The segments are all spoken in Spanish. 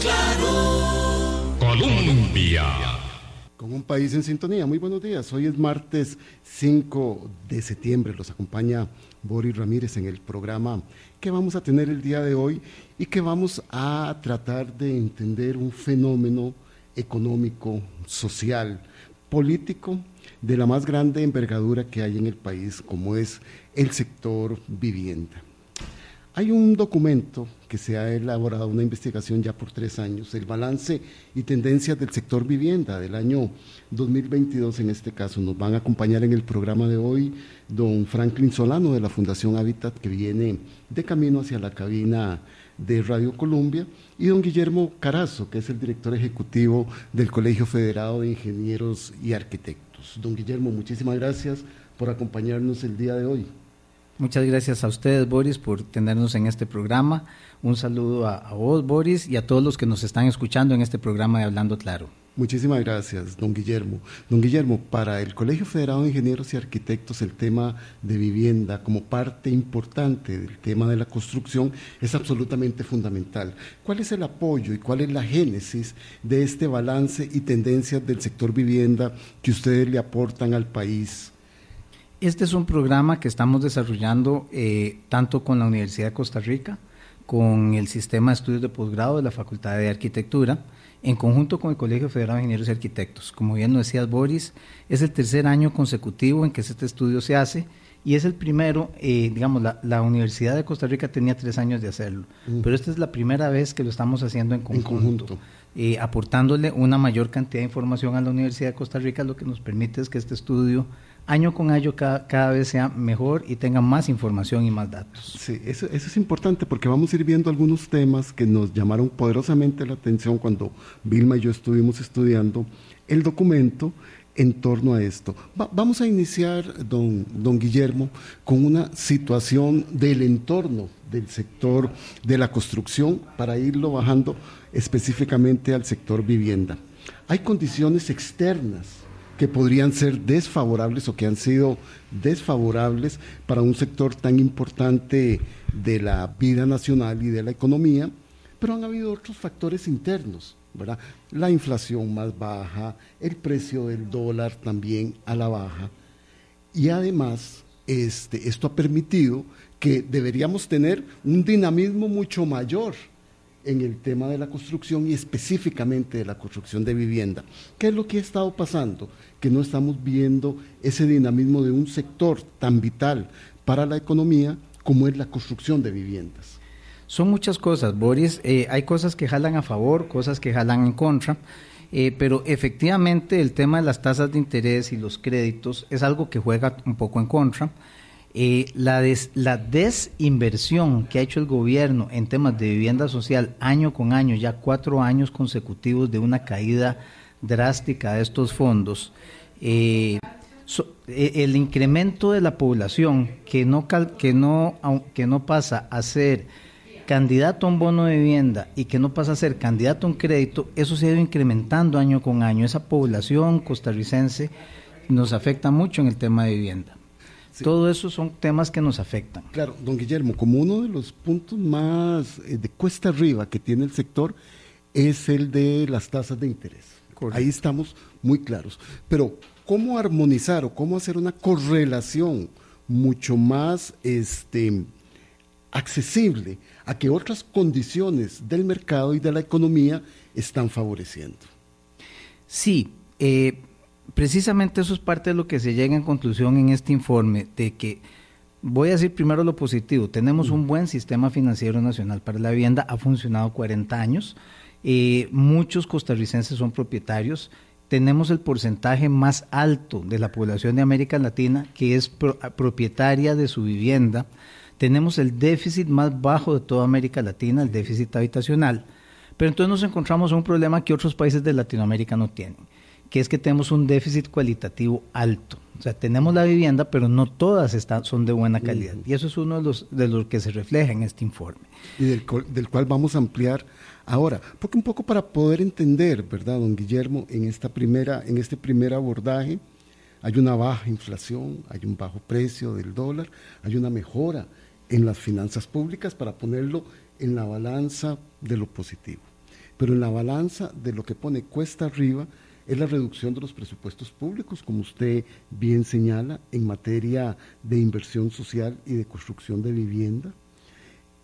claro. Colombia. Con un país en sintonía. Muy buenos días. Hoy es martes 5 de septiembre. Los acompaña Boris Ramírez en el programa que vamos a tener el día de hoy y que vamos a tratar de entender un fenómeno económico, social, político de la más grande envergadura que hay en el país, como es el sector vivienda. Hay un documento que se ha elaborado, una investigación ya por tres años, el balance y tendencias del sector vivienda del año 2022 en este caso. Nos van a acompañar en el programa de hoy don Franklin Solano de la Fundación Habitat, que viene de camino hacia la cabina de Radio Colombia, y don Guillermo Carazo, que es el director ejecutivo del Colegio Federado de Ingenieros y Arquitectos. Don Guillermo, muchísimas gracias por acompañarnos el día de hoy. Muchas gracias a ustedes, Boris, por tenernos en este programa. Un saludo a, vos, Boris, y a todos los que nos están escuchando en este programa de Hablando Claro. Muchísimas gracias, don Guillermo. Don Guillermo, para el Colegio Federado de Ingenieros y Arquitectos el tema de vivienda como parte importante del tema de la construcción es absolutamente fundamental. ¿Cuál es el apoyo y cuál es la génesis de este balance y tendencias del sector vivienda que ustedes le aportan al país? Este es un programa que estamos desarrollando eh, tanto con la Universidad de Costa Rica, con el Sistema de Estudios de Posgrado de la Facultad de Arquitectura, en conjunto con el Colegio Federal de Ingenieros y Arquitectos. Como bien nos decías, Boris, es el tercer año consecutivo en que este estudio se hace y es el primero, eh, digamos, la, la, Universidad de Costa Rica tenía tres años de hacerlo, mm. pero esta es la primera vez que lo estamos haciendo en conjunto. En conjunto. Eh, aportándole una mayor cantidad de información a la Universidad de Costa Rica, lo que nos permite es que este estudio año con año cada, cada, vez sea mejor y tenga más información y más datos. Sí, eso, eso, es importante porque vamos a ir viendo algunos temas que nos llamaron poderosamente la atención cuando Vilma y yo estuvimos estudiando el documento en torno a esto. Va, vamos a iniciar, don, don Guillermo, con una situación del entorno del sector de la construcción para irlo bajando específicamente al sector vivienda. Hay condiciones externas que podrían ser desfavorables o que han sido desfavorables para un sector tan importante de la vida nacional y de la economía, pero han habido otros factores internos, ¿verdad? La inflación más baja, el precio del dólar también a la baja, y además este, esto ha permitido que deberíamos tener un dinamismo mucho mayor en el tema de la construcción y específicamente de la construcción de vivienda. ¿Qué es lo que ha estado pasando? Que no estamos viendo ese dinamismo de un sector tan vital para la economía como es la construcción de viviendas. Son muchas cosas, Boris. Eh, hay cosas que jalan a favor, cosas que jalan en contra. Eh, pero efectivamente el tema de las tasas de interés y los créditos es algo que juega un poco en contra. Eh, la, des, la desinversión que ha hecho el gobierno en temas de vivienda social año con año, ya cuatro años consecutivos de una caída drástica de estos fondos, eh, eh, el incremento de la población que no, que, no, que no pasa a ser candidato a un bono de vivienda y que no pasa a ser candidato a un crédito, eso se ha ido incrementando año con año. Esa población costarricense nos afecta mucho en el tema de vivienda. Sí. Todo eso son temas que nos afectan. Claro, don Guillermo, como uno de los puntos más eh, de cuesta arriba que tiene el sector es el de las tasas de interés. Correcto. Ahí estamos muy claros. Pero, ¿cómo armonizar o cómo hacer una correlación mucho más este, accesible a que otras condiciones del mercado y de la economía están favoreciendo? Sí, eh, precisamente eso es parte de lo que se llega en conclusión en este informe, de que voy a decir primero lo positivo, tenemos un buen sistema financiero nacional para la vivienda, ha funcionado 40 años, eh, muchos costarricenses son propietarios, tenemos el porcentaje más alto de la población de América Latina que es pro, propietaria de su vivienda, tenemos el déficit más bajo de toda América Latina, el déficit habitacional, pero entonces nos encontramos un problema que otros países de Latinoamérica no tienen que es que tenemos un déficit cualitativo alto. O sea, tenemos la vivienda, pero no todas están, son de buena calidad. Y eso es uno de los, de los que se refleja en este informe. Y del, del cual vamos a ampliar ahora. Porque un poco para poder entender, ¿verdad, don Guillermo, en, esta primera, en este primer abordaje, hay una baja inflación, hay un bajo precio del dólar, hay una mejora en las finanzas públicas para ponerlo en la balanza de lo positivo. pero en la balanza de lo que pone cuesta arriba es la reducción de los presupuestos públicos, como usted bien señala, en materia de inversión social y de construcción de vivienda.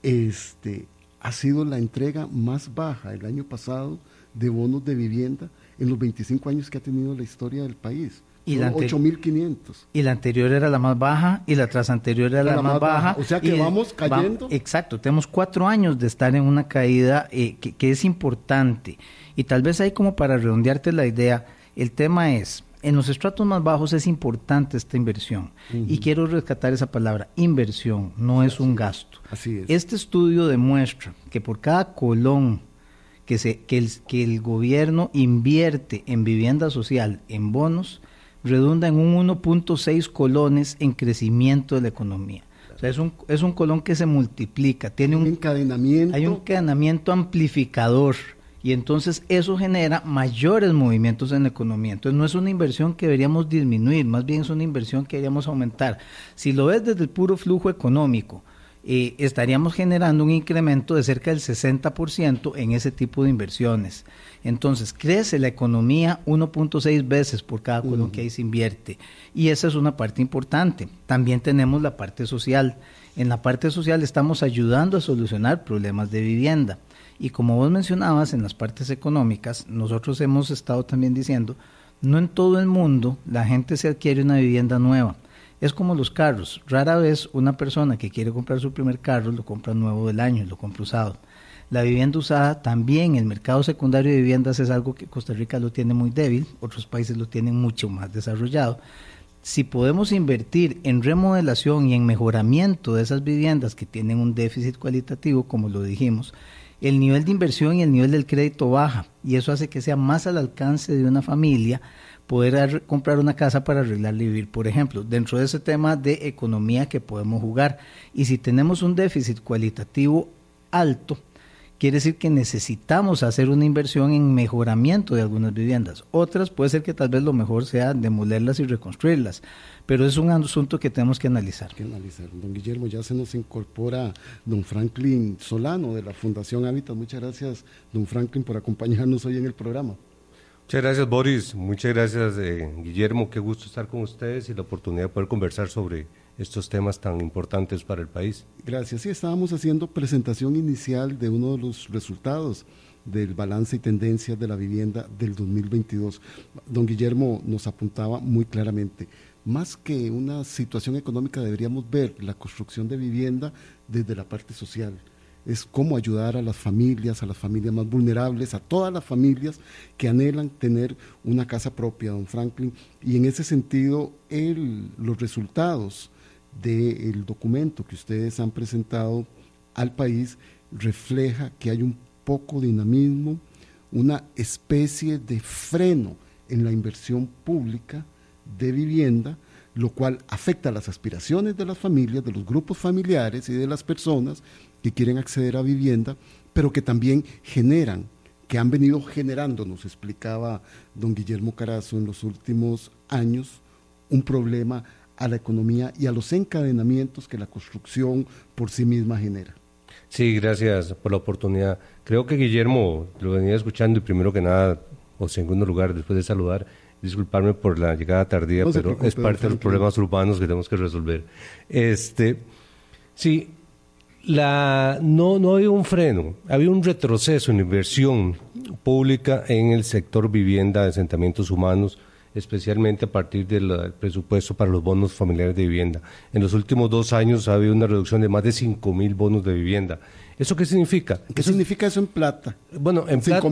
Este, ha sido la entrega más baja el año pasado de bonos de vivienda en los 25 años que ha tenido la historia del país. Y la 8.500. Y la anterior era la más baja y la tras anterior era, la, más, baja. O sea que vamos cayendo. exacto, tenemos cuatro años de estar en una caída eh, que, es importante. Y tal vez ahí como para redondearte la idea, el tema es, en los estratos más bajos es importante esta inversión. Y quiero rescatar esa palabra, inversión, no es un gasto. Así es. Este estudio demuestra que por cada colón que, se, que, el, que el gobierno invierte en vivienda social, en bonos, redunda en un 1.6 colones en crecimiento de la economía. O sea, es un, es un colón que se multiplica, tiene un, encadenamiento. Hay un encadenamiento amplificador y entonces eso genera mayores movimientos en la economía. Entonces no es una inversión que deberíamos disminuir, más bien es una inversión que deberíamos aumentar. Si lo ves desde el puro flujo económico, eh, estaríamos generando un incremento de cerca del 60% en ese tipo de inversiones. Entonces, crece la economía 1.6 veces por cada colón que ahí se invierte. Y esa es una parte importante. También tenemos la parte social. En la parte social estamos ayudando a solucionar problemas de vivienda. Y como vos mencionabas, en las partes económicas, nosotros hemos estado también diciendo, no en todo el mundo la gente se adquiere una vivienda nueva. Es como los carros. Rara vez una persona que quiere comprar su primer carro lo compra nuevo del año, lo compra usado. La vivienda usada también, el mercado secundario de viviendas es algo que Costa Rica lo tiene muy débil, otros países lo tienen mucho más desarrollado. Si podemos invertir en remodelación y en mejoramiento de esas viviendas que tienen un déficit cualitativo, como lo dijimos, el nivel de inversión y el nivel del crédito baja y eso hace que sea más al alcance de una familia poder comprar una casa para arreglarla y vivir, por ejemplo, dentro de ese tema de economía que podemos jugar. Y si tenemos un déficit cualitativo alto, quiere decir que necesitamos hacer una inversión en mejoramiento de algunas viviendas. Otras puede ser que tal vez lo mejor sea demolerlas y reconstruirlas, pero es un asunto que tenemos que analizar. Que analizar. Don Guillermo, ya se nos incorpora don Franklin Solano de la Fundación Hábitat. Muchas gracias, don Franklin, por acompañarnos hoy en el programa. Muchas gracias, Boris. Muchas gracias, eh, Guillermo. Qué gusto estar con ustedes y la oportunidad de poder conversar sobre estos temas tan importantes para el país. Gracias. Sí, estábamos haciendo presentación inicial de uno de los resultados del balance y tendencias de la vivienda del 2022. Don Guillermo nos apuntaba muy claramente, más que una situación económica deberíamos ver la construcción de vivienda desde la parte social. Es cómo ayudar a las familias, a las familias más vulnerables, a todas las familias que anhelan tener una casa propia, don Franklin. Y en ese sentido, el, los resultados del documento que ustedes han presentado al país refleja que hay un poco dinamismo, una especie de freno en la inversión pública de vivienda, lo cual afecta las aspiraciones de las familias, de los grupos familiares y de las personas que quieren acceder a vivienda, pero que también generan, que han venido generando, nos explicaba don Guillermo Carazo en los últimos años, un problema a la economía y a los encadenamientos que la construcción por sí misma genera. Sí, gracias por la oportunidad. Creo que Guillermo lo venía escuchando y primero que nada, o segundo lugar, después de saludar, disculparme por la llegada tardía, pero es parte de los problemas urbanos que tenemos que resolver. Este, sí, la, no, no había un freno, había un retroceso en inversión pública en el sector vivienda, asentamientos humanos, especialmente a partir del presupuesto para los bonos familiares de vivienda. En los últimos dos años ha habido una reducción de más de 5 mil bonos de vivienda. ¿Eso qué significa? ¿Qué significa eso en plata? Bueno, en plata...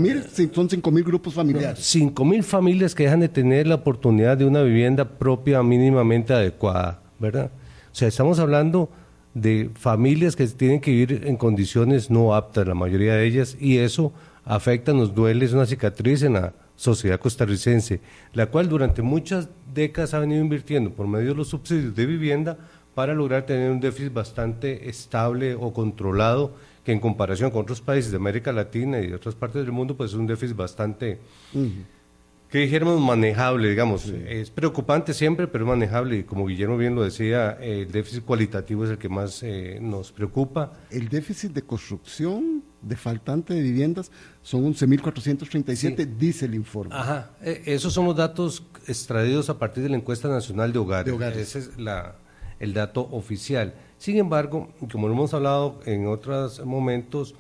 son 5 mil grupos familiares. 5 mil familias que dejan de tener la oportunidad de una vivienda propia mínimamente adecuada, ¿verdad? O sea, estamos hablando de familias que tienen que vivir en condiciones no aptas, la mayoría de ellas, y eso afecta, nos duele, es una cicatriz en la sociedad costarricense, la cual durante muchas décadas ha venido invirtiendo por medio de los subsidios de vivienda para lograr tener un déficit bastante estable o controlado, que en comparación con otros países de América Latina y de otras partes del mundo, pues es un déficit bastante, que dijéramos, manejable, digamos. Es preocupante siempre, pero es manejable. Y como Guillermo bien lo decía, el déficit cualitativo es el que más eh, nos preocupa. El déficit de construcción de faltante de viviendas son 11.437, dice el informe. Ajá, e, esos son los datos extraídos a partir de la encuesta nacional de hogares. De hogares. Ese es la, el dato oficial. Sin embargo, como lo hemos hablado en otros momentos,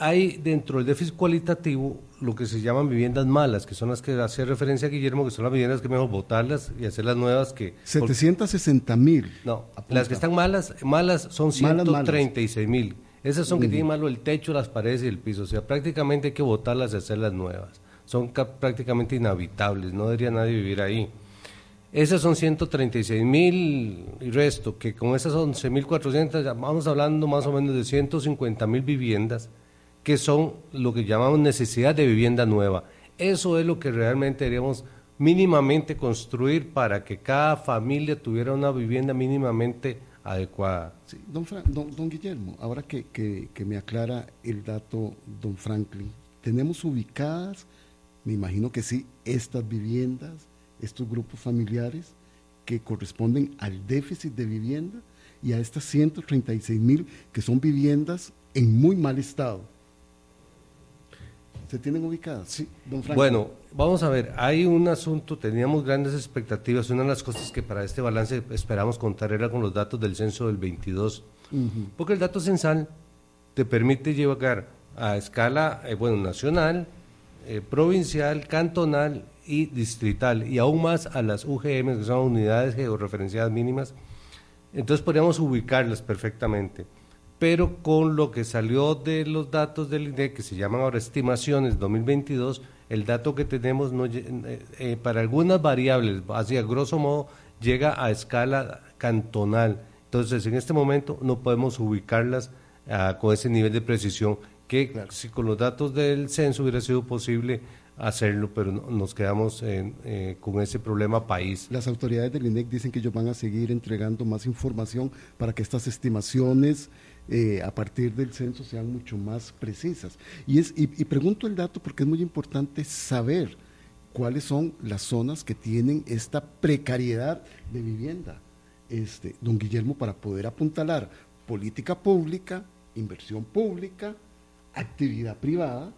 hay dentro del déficit cualitativo lo que se llaman viviendas malas, que son las que hace referencia a Guillermo, que son las viviendas que mejor botarlas y hacer las nuevas que... 760 mil. No, las que están malas, malas son Malas, 136 mil. Esas son que tienen malo el techo, las paredes y el piso. O sea, prácticamente hay que botarlas y hacerlas nuevas. Son ca- prácticamente inhabitables, no debería nadie vivir ahí. Esas son 136 mil y resto, que con esas 11.400, ya vamos hablando más o menos de 150 mil viviendas, que son lo que llamamos necesidad de vivienda nueva. Eso es lo que realmente deberíamos mínimamente construir para que cada familia tuviera una vivienda mínimamente adecuada. Sí, don, Fra- don- don Guillermo, ahora que, que- que me aclara el dato, don Franklin, ¿tenemos ubicadas, me imagino que sí, estas viviendas, estos grupos familiares que corresponden al déficit de vivienda y a estas 136 mil que son viviendas en muy mal estado? ¿Se tienen ubicadas? Sí, don Franklin. Bueno, vamos a ver, hay un asunto, teníamos grandes expectativas, una de las cosas que para este balance esperamos contar era con los datos del censo del 22, porque el dato censal te permite llevar a escala, eh, bueno, nacional, eh, provincial, cantonal y distrital, y aún más a las UGM, que son unidades georreferenciadas mínimas, entonces podríamos ubicarlas perfectamente. Pero con lo que salió de los datos del INE, que se llaman ahora estimaciones 2022, el dato que tenemos no eh, eh, para algunas variables, así a grosso modo, llega a escala cantonal. Entonces, en este momento no podemos ubicarlas ah, con ese nivel de precisión que si con los datos del censo hubiera sido posible hacerlo, pero no- nos quedamos en, eh, con ese problema país. Las autoridades del INEC dicen que ellos van a seguir entregando más información para que estas estimaciones eh, a partir del censo sean mucho más precisas. Y, es, y, y pregunto el dato porque es muy importante saber cuáles son las zonas que tienen esta precariedad de vivienda. Este, don Guillermo, para poder apuntalar política pública, inversión pública, actividad privada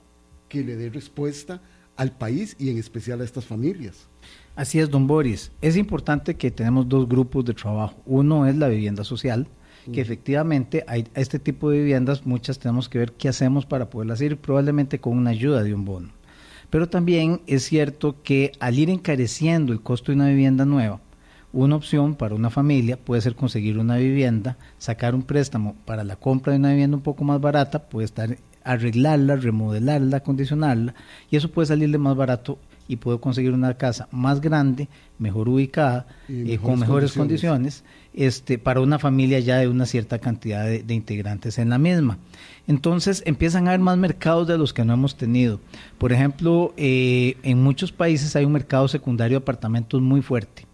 que le dé respuesta al país y en especial a estas familias. Así es, don Boris. Es importante que tenemos dos grupos de trabajo. Uno es la vivienda social, que efectivamente hay este tipo de viviendas, muchas tenemos que ver qué hacemos para poderlas ir, probablemente con una ayuda de un bono. Pero también es cierto que al ir encareciendo el costo de una vivienda nueva, una opción para una familia puede ser conseguir una vivienda, sacar un préstamo para la compra de una vivienda un poco más barata, puede estar arreglarla, remodelarla, acondicionarla, y eso puede salirle más barato y puede conseguir una casa más grande, mejor ubicada, eh, con mejores mejores condiciones. condiciones, este, para una familia ya de una cierta cantidad de, de integrantes en la misma. Entonces empiezan a haber más mercados de los que no hemos tenido. Por ejemplo, eh, en muchos países hay un mercado secundario de apartamentos muy fuerte.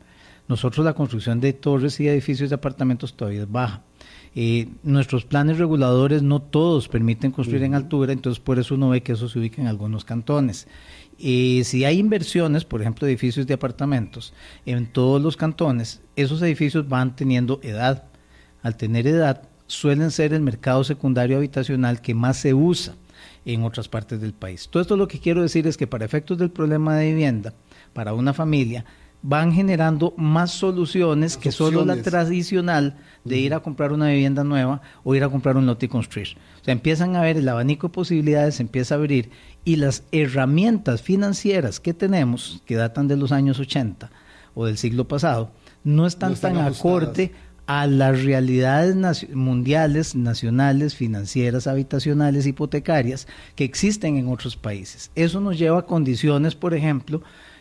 Nosotros la construcción de torres y edificios de apartamentos todavía es baja. Eh, nuestros planes reguladores no todos permiten construir en altura, entonces por eso uno ve que eso se ubica en algunos cantones. Eh, si hay inversiones, por ejemplo, edificios de apartamentos, en todos los cantones, esos edificios van teniendo edad. Al tener edad, suelen ser el mercado secundario habitacional que más se usa en otras partes del país. Todo esto lo que quiero decir es que para efectos del problema de vivienda, para una familia, van generando más soluciones que solo la tradicional de ir a comprar una vivienda nueva o ir a comprar un lote y construir. O sea, empiezan a ver el abanico de posibilidades, se empieza a abrir y las herramientas financieras que tenemos, que datan de los años 80 o del siglo pasado, no están, No están tan ajustadas. acorde a las realidades nacio- mundiales, nacionales, financieras, habitacionales, hipotecarias que existen en otros países. Eso nos lleva a condiciones, por ejemplo,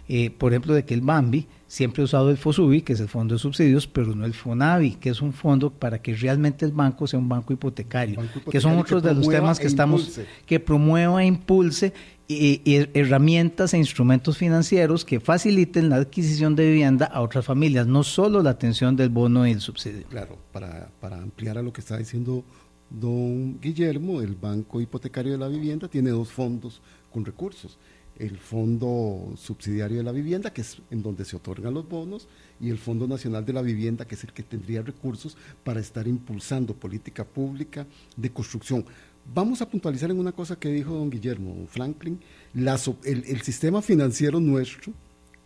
eh, por ejemplo, de que el BAMBI siempre ha usado el FOSUBI, que es el Fondo de Subsidios, pero no el FONAVI, que es un fondo para que realmente el banco sea un banco hipotecario, Banco que son otros que de los temas que e estamos, que promueva e impulse y- y herramientas e instrumentos financieros que faciliten la adquisición de vivienda a otras familias, no solo la atención del bono y el subsidio. Claro, para, para ampliar a lo que está diciendo don Guillermo, el Banco Hipotecario de la Vivienda tiene dos fondos con recursos. El Fondo Subsidiario de la Vivienda, que es en donde se otorgan los bonos, y el Fondo Nacional de la Vivienda, que es el que tendría recursos para estar impulsando política pública de construcción. Vamos a puntualizar en una cosa que dijo don Guillermo Franklin, el, sistema financiero nuestro,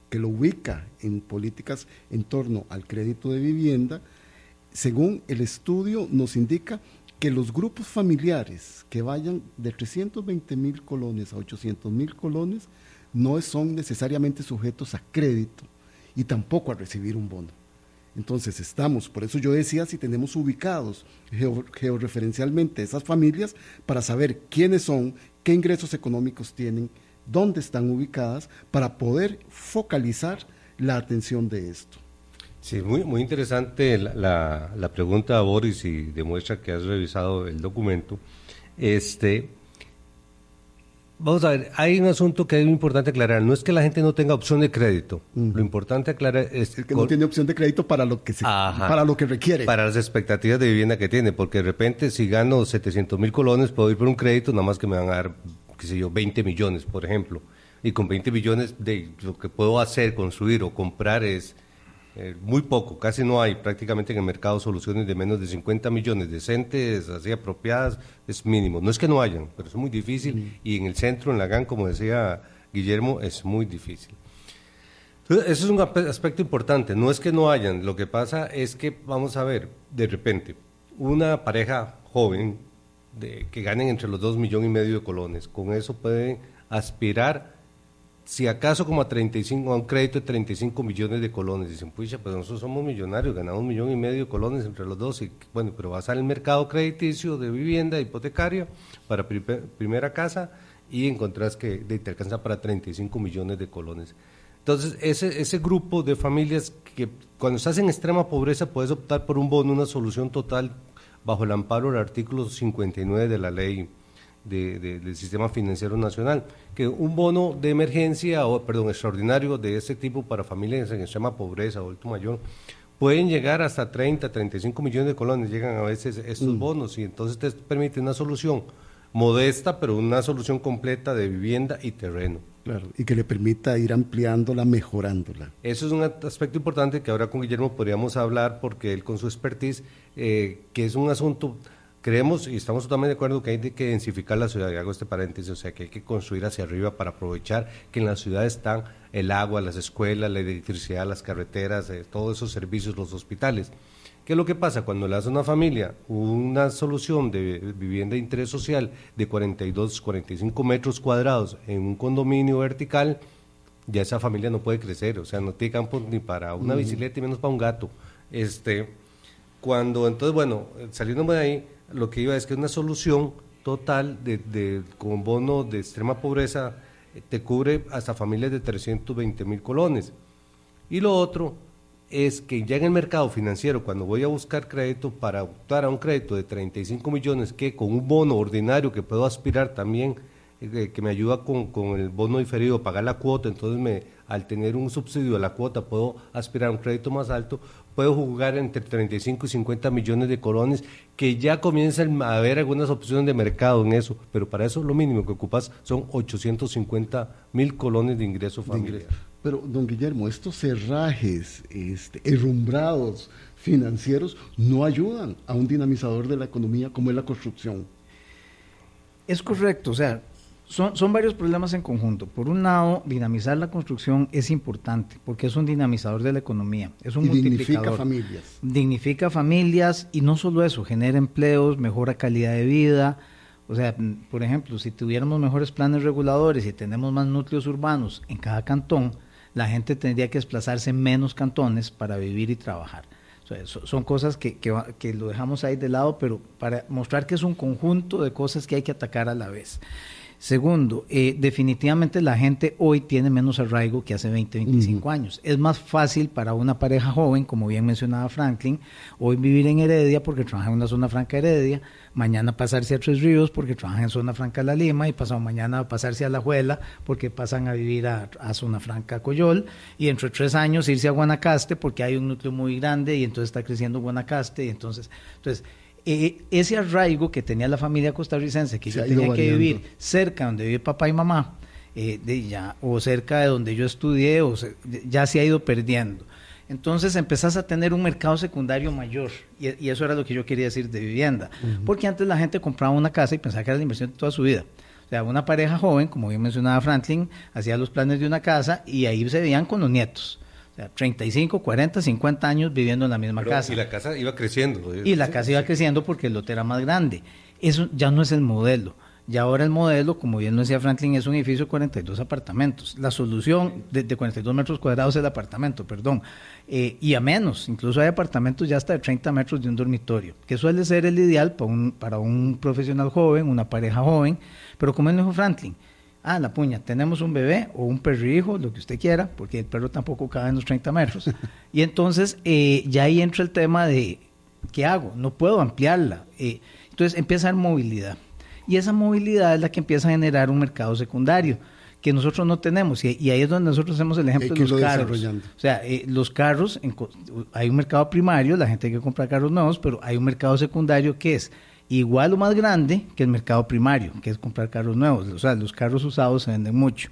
que lo ubica en políticas en torno al crédito de vivienda, según el estudio nos indica que los grupos familiares que vayan de 320 mil colones a 800 mil colones no son necesariamente sujetos a crédito y tampoco a recibir un bono. Entonces estamos, por eso yo decía si tenemos ubicados georreferencialmente esas familias para saber quiénes son, qué ingresos económicos tienen, dónde están ubicadas, para poder focalizar la atención de esto. Sí, muy, muy interesante la, la, pregunta a Boris y demuestra que has revisado el documento. Este, Vamos a ver, hay un asunto que es muy importante aclarar. No es que la gente no tenga opción de crédito. Lo importante aclarar es, que no tiene opción de crédito para lo que se, para lo que requiere. Para las expectativas de vivienda que tiene, porque de repente si gano 700 mil colones puedo ir por un crédito, nada más que me van a dar, qué sé yo, 20 millones, por ejemplo. Y con 20 millones de lo que puedo hacer, construir o comprar es eh, muy poco, casi no hay prácticamente en el mercado soluciones de menos de 50 millones decentes, así apropiadas, es mínimo. No es que no hayan, pero es muy difícil y en el centro, en la GAN, como decía Guillermo, es muy difícil. Entonces, eso es un aspecto importante, no es que no hayan, lo que pasa es que, vamos a ver, de repente, una pareja joven de, que ganen entre los dos millones y medio de colones, con eso pueden aspirar si acaso como a 35, a un crédito de 35 millones de colones, dicen, pucha, pues nosotros somos millonarios, ganamos un millón y medio de colones entre los dos, y bueno, pero vas al mercado crediticio de vivienda hipotecaria para primera casa y encontrás que te alcanza para 35 millones de colones. Entonces, ese, ese grupo de familias que cuando estás en extrema pobreza puedes optar por un bono, una solución total bajo el amparo del artículo 59 de la ley del sistema financiero nacional, que un bono de emergencia o, perdón, extraordinario de ese tipo para familias en extrema pobreza o alto mayor, pueden llegar hasta 30, 35 millones de colones, llegan a veces estos mm. bonos y entonces te permite una solución modesta, pero una solución completa de vivienda y terreno. Claro, y que le permita ir ampliándola, mejorándola. Eso es un aspecto importante que ahora con Guillermo podríamos hablar porque él con su expertise, eh, que es un asunto Creemos y estamos totalmente de acuerdo que hay que densificar la ciudad, y hago este paréntesis, o sea, que hay que construir hacia arriba para aprovechar que en la ciudad están el agua, las escuelas, la electricidad, las carreteras, eh, todos esos servicios, los hospitales. ¿Qué es lo que pasa? Cuando le hace a una familia una solución de vivienda de interés social de 42, 45 metros cuadrados en un condominio vertical, ya esa familia no puede crecer, o sea, no tiene campo ni para una bicicleta y menos para un gato. Este, cuando, entonces, bueno, saliendo de ahí, lo que iba es que una solución total de, con bono de extrema pobreza eh, te cubre hasta familias de 320 mil colones. Y lo otro es que ya en el mercado financiero, cuando voy a buscar crédito para optar a un crédito de 35 millones, que con un bono ordinario que puedo aspirar también, eh, que me ayuda con, con, el bono diferido a pagar la cuota, entonces me, al tener un subsidio a la cuota puedo aspirar a un crédito más alto, puedo jugar entre 35 y 50 millones de colones, que ya comienzan a haber algunas opciones de mercado en eso, pero para eso lo mínimo que ocupas son 850 mil colones de ingreso familiar. Pero, don Guillermo, estos cerrajes este, herrumbrados financieros no ayudan a un dinamizador de la economía como es la construcción. Es correcto, o sea, son, varios problemas en conjunto. Por un lado, dinamizar la construcción es importante porque es un dinamizador de la economía, es un Dignifica familias. Dignifica familias y no solo eso, genera empleos, mejora calidad de vida. O sea, por ejemplo, si tuviéramos mejores planes reguladores y tenemos más núcleos urbanos en cada cantón, la gente tendría que desplazarse en menos cantones para vivir y trabajar. son cosas que, que lo dejamos ahí de lado, pero para mostrar que es un conjunto de cosas que hay que atacar a la vez. Segundo, eh, definitivamente la gente hoy tiene menos arraigo que hace 20, 25 años. Es más fácil para una pareja joven, como bien mencionaba Franklin, hoy vivir en Heredia porque trabaja en una zona franca Heredia, mañana pasarse a Tres Ríos porque trabaja en zona franca La Lima y pasado mañana pasarse a La Juela porque pasan a vivir a, zona franca Coyol y dentro de tres años irse a Guanacaste porque hay un núcleo muy grande y entonces está creciendo Guanacaste y entonces, entonces eh, ese arraigo que tenía la familia costarricense, que yo tenía que vivir cerca donde vive papá y mamá, eh, de ya, o cerca de donde yo estudié, o ya se ha ido perdiendo. Entonces empezás a tener un mercado secundario mayor. Y, eso era lo que yo quería decir de vivienda. Porque antes la gente compraba una casa y pensaba que era la inversión de toda su vida. O sea, una pareja joven, como bien mencionaba Franklin, hacía los planes de una casa y ahí se veían con los nietos. O sea, 35, 40, 50 años viviendo en la misma casa. Y la casa iba creciendo. Y la casa iba creciendo porque el lote era más grande. Eso ya no es el modelo. Y ahora el modelo, como bien lo decía Franklin, es un edificio de 42 apartamentos. La solución de, 42 metros cuadrados es el apartamento, perdón. Eh, y a menos, incluso hay apartamentos ya hasta de 30 metros de un dormitorio, que suele ser el ideal para un, para un profesional joven, una pareja joven. Pero como él dijo Franklin, ah, la puña, tenemos un bebé o un perrijo, lo que usted quiera, porque el perro tampoco cabe en los 30 metros. y entonces eh, ya ahí entra el tema de, ¿qué hago? No puedo ampliarla. Eh, entonces empieza a haber movilidad. Y esa movilidad es la que empieza a generar un mercado secundario que nosotros no tenemos. Y, ahí es donde nosotros hacemos el ejemplo de los carros. O sea, eh, los carros, hay un mercado primario, la gente que compra carros nuevos, pero hay un mercado secundario que es igual o más grande que el mercado primario, que es comprar carros nuevos. O sea, los carros usados se venden mucho.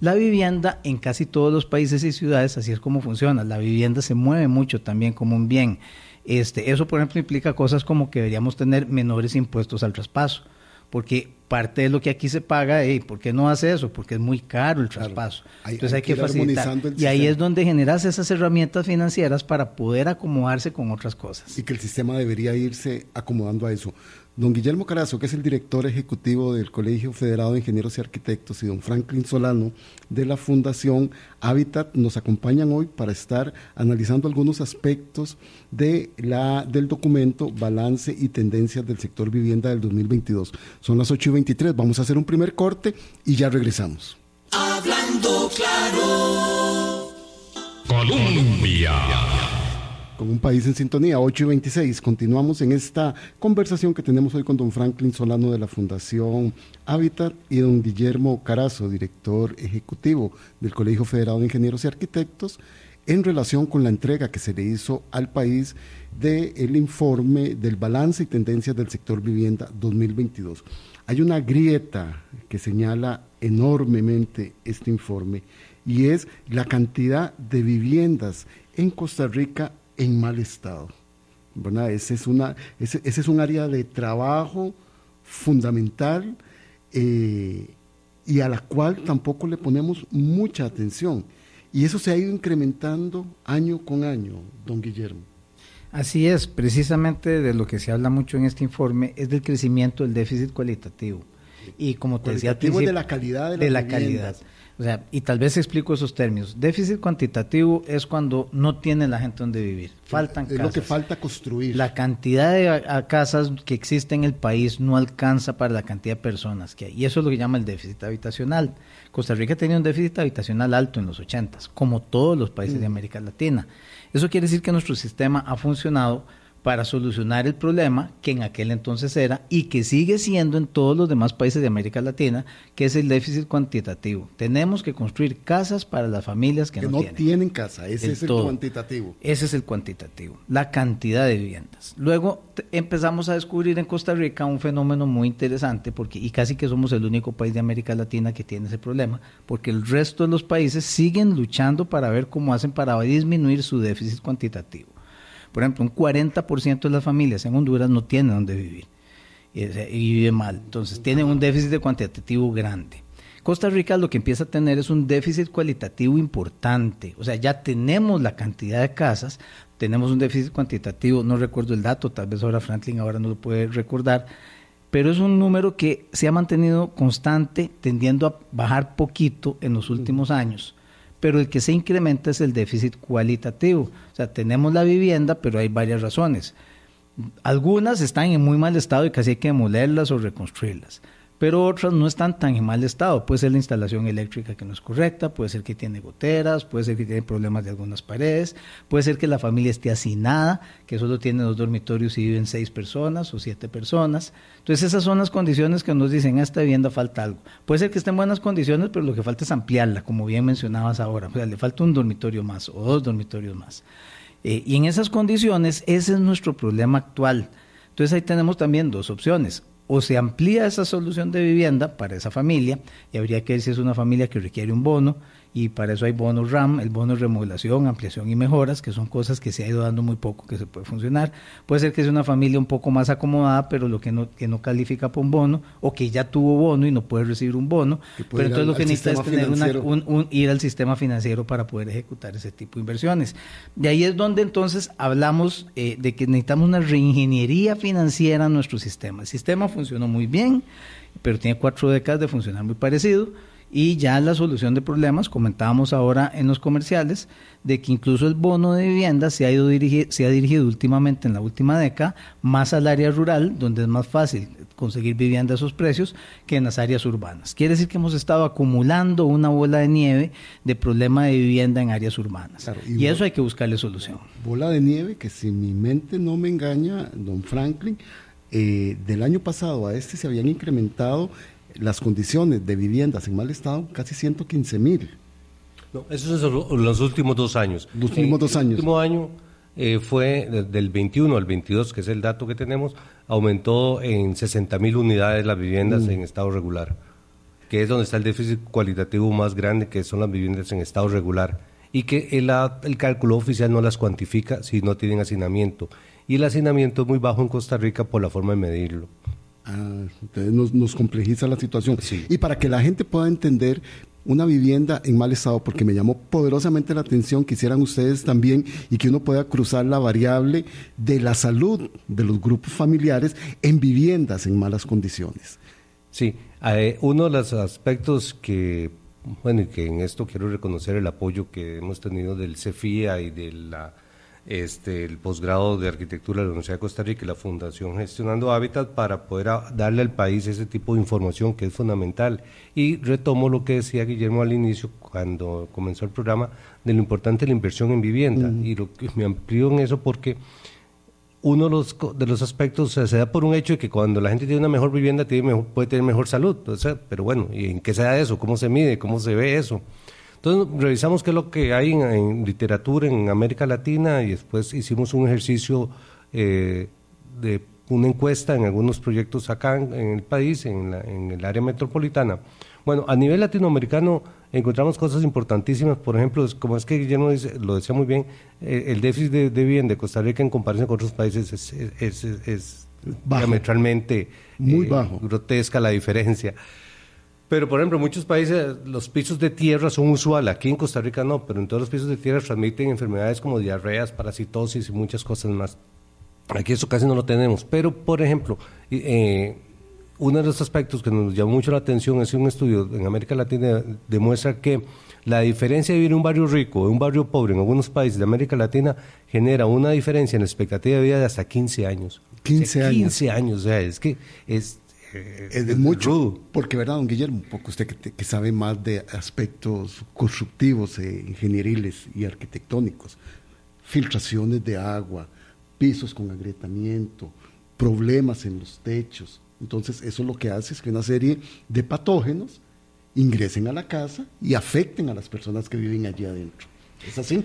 La vivienda en casi todos los países y ciudades, así es como funciona. La vivienda se mueve mucho también como un bien. Este, eso, por ejemplo, implica cosas como que deberíamos tener menores impuestos al traspaso porque parte de lo que aquí se paga, hey, ¿por qué no hace eso? Porque es muy caro el traspaso. Entonces hay, que, facilitar. Y ahí es donde generas esas herramientas financieras para poder acomodarse con otras cosas. Y que el sistema debería irse acomodando a eso. Don Guillermo Carazo, que es el director ejecutivo del Colegio Federado de Ingenieros y Arquitectos, y don Franklin Solano de la Fundación Habitat, nos acompañan hoy para estar analizando algunos aspectos de la, del documento Balance y Tendencias del Sector Vivienda del 2022. Son las 8 y 23, vamos a hacer un primer corte y ya regresamos. Hablando claro. Colombia con un país en sintonía, 8 y 26. Continuamos en esta conversación que tenemos hoy con don Franklin Solano de la Fundación Habitat y don Guillermo Carazo, director ejecutivo del Colegio Federado de Ingenieros y Arquitectos, en relación con la entrega que se le hizo al país del informe del balance y tendencias del sector vivienda 2022. Hay una grieta que señala enormemente este informe y es la cantidad de viviendas en Costa Rica en mal estado. Ese, es una, es un área de trabajo fundamental eh, y a la cual tampoco le ponemos mucha atención. Y eso se ha ido incrementando año con año, don Guillermo. Así es, precisamente de lo que se habla mucho en este informe es del crecimiento del déficit cualitativo. Y como te decía, de la calidad de, la calidad. O sea, y tal vez explico esos términos. Déficit cuantitativo es cuando no tiene la gente donde vivir. Faltan casas. Es lo que falta construir. La cantidad de casas que existe en el país no alcanza para la cantidad de personas que hay. Y eso es lo que llama el déficit habitacional. Costa Rica tenía un déficit habitacional alto en los 80, como todos los países de mm. América Latina. Eso quiere decir que nuestro sistema ha funcionado para solucionar el problema que en aquel entonces era y que sigue siendo en todos los demás países de América Latina, que es el déficit cuantitativo. Tenemos que construir casas para las familias que, no, tienen. casa, ese es el cuantitativo. Ese es el cuantitativo, la cantidad de viviendas. Luego empezamos a descubrir en Costa Rica un fenómeno muy interesante, porque y casi que somos el único país de América Latina que tiene ese problema, porque el resto de los países siguen luchando para ver cómo hacen para disminuir su déficit cuantitativo. Por ejemplo, un 40% de las familias en Honduras no tienen donde vivir y, vive mal. Entonces, tienen un déficit cuantitativo grande. Costa Rica lo que empieza a tener es un déficit cualitativo importante. O sea, ya tenemos la cantidad de casas, tenemos un déficit cuantitativo, no recuerdo el dato, tal vez ahora Franklin ahora no lo puede recordar, pero es un número que se ha mantenido constante, tendiendo a bajar poquito en los últimos años pero el que se incrementa es el déficit cualitativo. O sea, tenemos la vivienda, pero hay varias razones. Algunas están en muy mal estado y casi hay que demolerlas o reconstruirlas pero otras no están tan en mal estado. Puede ser la instalación eléctrica que no es correcta, puede ser que tiene goteras, puede ser que tiene problemas de algunas paredes, puede ser que la familia esté hacinada, que solo tiene dos dormitorios y viven seis personas o siete personas. Entonces esas son las condiciones que nos dicen, a esta vivienda falta algo. Puede ser que esté en buenas condiciones, pero lo que falta es ampliarla, como bien mencionabas ahora. O sea, le falta un dormitorio más o dos dormitorios más. Eh, y en esas condiciones, ese es nuestro problema actual. Entonces ahí tenemos también dos opciones o se amplía esa solución de vivienda para esa familia, y habría que ver si es una familia que requiere un bono, y para eso hay bonos RAM, el bono de remodelación, ampliación y mejoras, que son cosas que se ha ido dando muy poco, que se puede funcionar. Puede ser que sea una familia un poco más acomodada, pero lo que no, que no califica para un bono, o que ya tuvo bono y no puede recibir un bono, pero entonces lo que necesita es tener un, ir al sistema financiero para poder ejecutar ese tipo de inversiones. De ahí es donde entonces hablamos eh, de que necesitamos una reingeniería financiera en nuestro sistema. El sistema funcionó muy bien, pero tiene cuatro décadas de funcionar muy parecido y ya la solución de problemas, comentábamos ahora en los comerciales, de que incluso el bono de vivienda se ha, ido se ha dirigido últimamente en la última década más al área rural, donde es más fácil conseguir vivienda a esos precios que en las áreas urbanas. Quiere decir que hemos estado acumulando una bola de nieve de problema de vivienda en áreas urbanas. y, eso hay que buscarle solución. Bola de nieve que si mi mente no me engaña, don Franklin, eh, del año pasado a este se habían incrementado las condiciones de viviendas en mal estado, casi 115 mil. No, eso es los últimos dos años. Los últimos dos años. El último año eh, fue del 21 al 22, que es el dato que tenemos, aumentó en 60 mil unidades las viviendas mm. en estado regular, que es donde está el déficit cualitativo más grande, que son las viviendas en estado regular, y que el, el cálculo oficial no las cuantifica si no tienen hacinamiento. Y el hacinamiento es muy bajo en Costa Rica por la forma de medirlo. Ah, entonces nos, nos, complejiza la situación. Y para que la gente pueda entender una vivienda en mal estado, porque me llamó poderosamente la atención, quisieran ustedes también, y que uno pueda cruzar la variable de la salud de los grupos familiares en viviendas en malas condiciones. Sí, eh, uno de los aspectos que, bueno, y que en esto quiero reconocer el apoyo que hemos tenido del CEFIA y de la este, el posgrado de arquitectura de la Universidad de Costa Rica y la Fundación Gestionando Hábitat para poder darle al país ese tipo de información que es fundamental. Y retomo lo que decía Guillermo al inicio, cuando comenzó el programa, de lo importante de la inversión en vivienda. Y lo que me amplío en eso porque uno de los, de los aspectos se da por un hecho de que cuando la gente tiene una mejor vivienda tiene puede tener mejor salud. pero bueno, ¿y en qué se da eso? ¿Cómo se mide? ¿Cómo se ve eso? Entonces revisamos qué es lo que hay en, literatura en América Latina y después hicimos un ejercicio eh, de una encuesta en algunos proyectos acá en, el país, en, el área metropolitana. Bueno, a nivel latinoamericano encontramos cosas importantísimas, por ejemplo, como es que Guillermo lo decía muy bien, eh, el déficit de, de, bien de Costa Rica en comparación con otros países es, diametralmente muy eh, bajo. grotesca la diferencia. Pero, por ejemplo, en muchos países los pisos de tierra son usuales, aquí en Costa Rica no, pero en todos los pisos de tierra transmiten enfermedades como diarreas, parasitosis y muchas cosas más. Aquí eso casi no lo tenemos. Pero, por ejemplo, eh, uno de los aspectos que nos llamó mucho la atención es un estudio en América Latina demuestra que la diferencia de vivir en un barrio rico o en un barrio pobre en algunos países de América Latina genera una diferencia en la expectativa de vida de hasta 15 años. 15 años. 15 años, o sea, es que es es, mucho. Porque, ¿verdad, don Guillermo? Poco usted que, sabe más de aspectos constructivos, eh, ingenieriles y arquitectónicos. Filtraciones de agua, pisos con agrietamiento, problemas en los techos. Entonces, eso lo que hace es que una serie de patógenos ingresen a la casa y afecten a las personas que viven allí adentro. ¿Es así?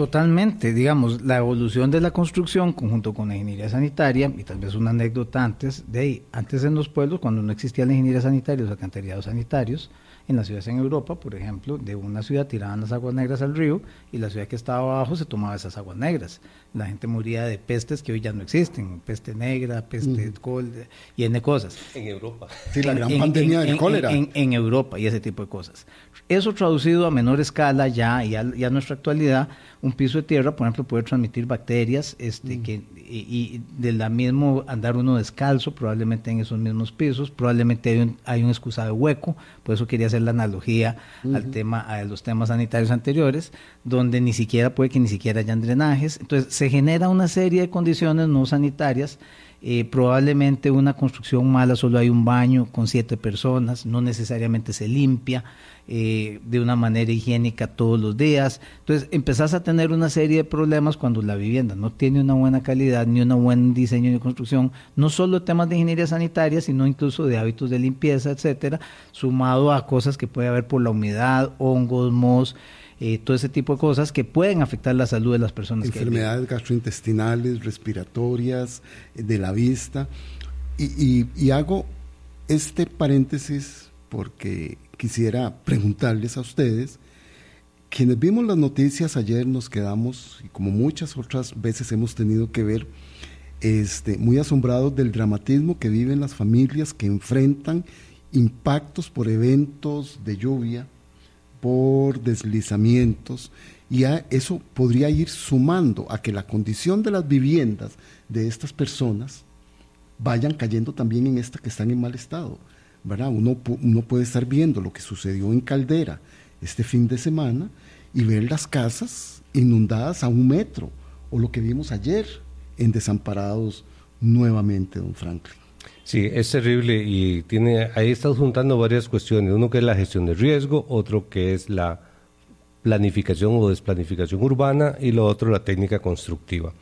Totalmente, digamos, la evolución de la construcción conjunto con la ingeniería sanitaria, y tal vez una anécdota antes, de ahí, antes en los pueblos, cuando no existía la ingeniería sanitaria, los alcantarillados sanitarios, en las ciudades en Europa, por ejemplo, de una ciudad tiraban las aguas negras al río y la ciudad que estaba abajo se tomaba esas aguas negras. La gente moría de pestes que hoy ya no existen, peste negra, peste cólera y N cosas. En Europa. Sí, la gran pandemia del cólera. En, Europa y ese tipo de cosas. Eso traducido a menor escala ya y a, a nuestra actualidad, un piso de tierra, por ejemplo, puede transmitir bacterias este, que, y, de la mismo andar uno descalzo, probablemente en esos mismos pisos, probablemente hay un, hay un excusado hueco, por eso quería hacer la analogía al tema, a los temas sanitarios anteriores, donde ni siquiera puede que ni siquiera hayan drenajes. Entonces, se genera una serie de condiciones no sanitarias eh, probablemente una construcción mala, solo hay un baño con siete personas, no necesariamente se limpia eh, de una manera higiénica todos los días. Entonces empezás a tener una serie de problemas cuando la vivienda no tiene una buena calidad ni un buen diseño de construcción, no solo temas de ingeniería sanitaria, sino incluso de hábitos de limpieza, etcétera, sumado a cosas que puede haber por la humedad, hongos, mos, eh, todo ese tipo de cosas que pueden afectar la salud de las personas. Enfermedades gastrointestinales, respiratorias, eh, de la vista. Y, hago este paréntesis porque quisiera preguntarles a ustedes quienes vimos las noticias ayer nos quedamos, y como muchas otras veces hemos tenido que ver, este, muy asombrados del dramatismo que viven las familias que enfrentan impactos por eventos de lluvia, por deslizamientos, y eso podría ir sumando a que la condición de las viviendas de estas personas vayan cayendo también en esta que están en mal estado. ¿verdad? Uno, uno puede estar viendo lo que sucedió en Caldera este fin de semana y ver las casas inundadas a un metro, o lo que vimos ayer en Desamparados nuevamente, don Franklin. Sí, es terrible y tiene ahí estamos juntando varias cuestiones. Uno que es la gestión de riesgo, otro que es la planificación o desplanificación urbana y lo otro la técnica constructiva.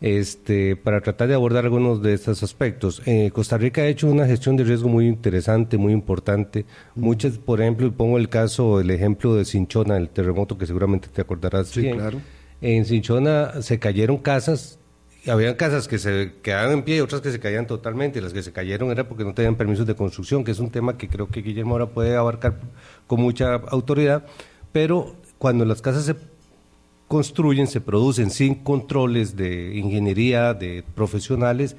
Este, para tratar de abordar algunos de estos aspectos. Eh, Costa Rica ha hecho una gestión de riesgo muy interesante, muy importante. Muchas, por ejemplo, pongo el caso, el ejemplo de Cinchona, el terremoto que seguramente te acordarás. Sí, claro. En Cinchona se cayeron casas había casas que se quedaban en pie y otras que se caían totalmente. Las que se cayeron era porque no tenían permisos de construcción, que es un tema que creo que Guillermo ahora puede abarcar con mucha autoridad. Pero cuando las casas se construyen, se producen sin controles de ingeniería, de profesionales,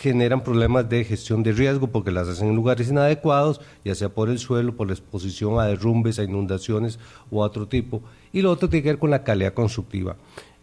generan problemas de gestión de riesgo porque las hacen en lugares inadecuados, ya sea por el suelo, por la exposición a derrumbes, a inundaciones o a otro tipo. Y lo otro tiene que ver con la calidad constructiva.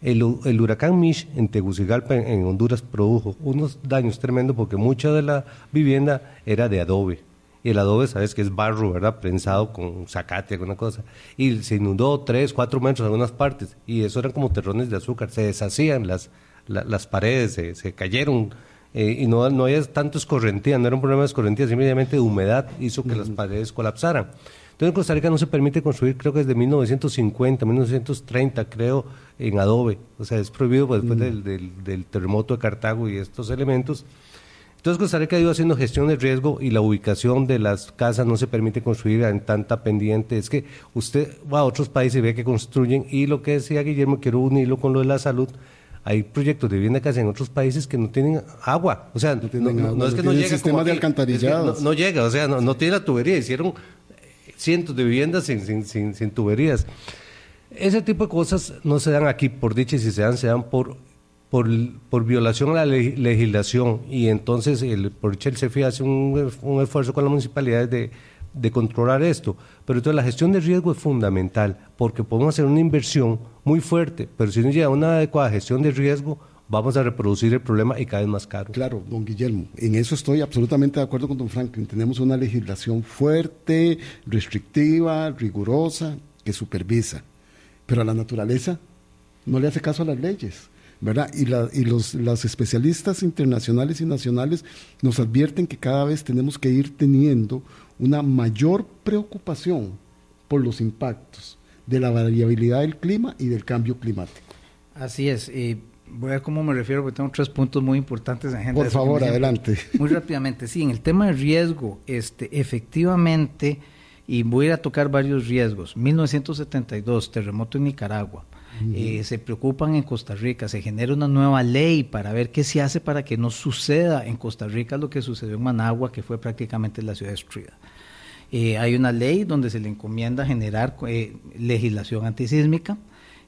El, huracán Mish en Tegucigalpa, en, Honduras, produjo unos daños tremendos porque mucha de la vivienda era de adobe. Y el adobe, sabes que es barro, ¿verdad? Prensado con zacate, alguna cosa. Y se inundó tres, cuatro metros en algunas partes. Y eso eran como terrones de azúcar. Se deshacían las, las paredes, se, cayeron. Eh, y no, no había tanto escorrentía, no era un problema de escorrentía, simplemente de humedad hizo que las paredes colapsaran. Entonces en Costa Rica no se permite construir, creo que desde 1950, 1930, creo, en adobe. O sea, es prohibido pues, después mm. del, terremoto de Cartago y estos elementos. Entonces Costa Rica ha ido haciendo gestión de riesgo y la ubicación de las casas no se permite construir en tanta pendiente. Es que usted va a otros países y ve que construyen y lo que decía Guillermo, quiero unirlo con lo de la salud, hay proyectos de vivienda casa en otros países que no tienen agua. O sea, no, es que no, llega. Sistema de alcantarillado. no, llega, o sea, no, tiene la tubería. Hicieron cientos de viviendas sin, sin, sin, tuberías. Ese tipo de cosas no se dan aquí por dicha y si se dan, se dan por, por, por violación a la legislación y entonces el, por el CEFI hace un, un esfuerzo con las municipalidades de, de controlar esto. Pero entonces la gestión de riesgo es fundamental porque podemos hacer una inversión muy fuerte, pero si no llega una adecuada gestión de riesgo, vamos a reproducir el problema y cada vez más caro. Claro, don Guillermo, en eso estoy absolutamente de acuerdo con don Franklin. Tenemos una legislación fuerte, restrictiva, rigurosa, que supervisa, pero a la naturaleza no le hace caso a las leyes. ¿verdad? Y, y los las especialistas internacionales y nacionales nos advierten que cada vez tenemos que ir teniendo una mayor preocupación por los impactos de la variabilidad del clima y del cambio climático. Así es. y voy a ver cómo me refiero, porque tengo tres puntos muy importantes en agenda. Por favor, adelante. Muy rápidamente, sí, en el tema de riesgo, este, efectivamente, y voy a ir a tocar varios riesgos. 1972, terremoto en Nicaragua. Eh, se preocupan en Costa Rica, se genera una nueva ley para ver qué se hace para que no suceda en Costa Rica lo que sucedió en Managua, que fue prácticamente la ciudad destruida. Eh, hay una ley donde se le encomienda generar eh, legislación antisísmica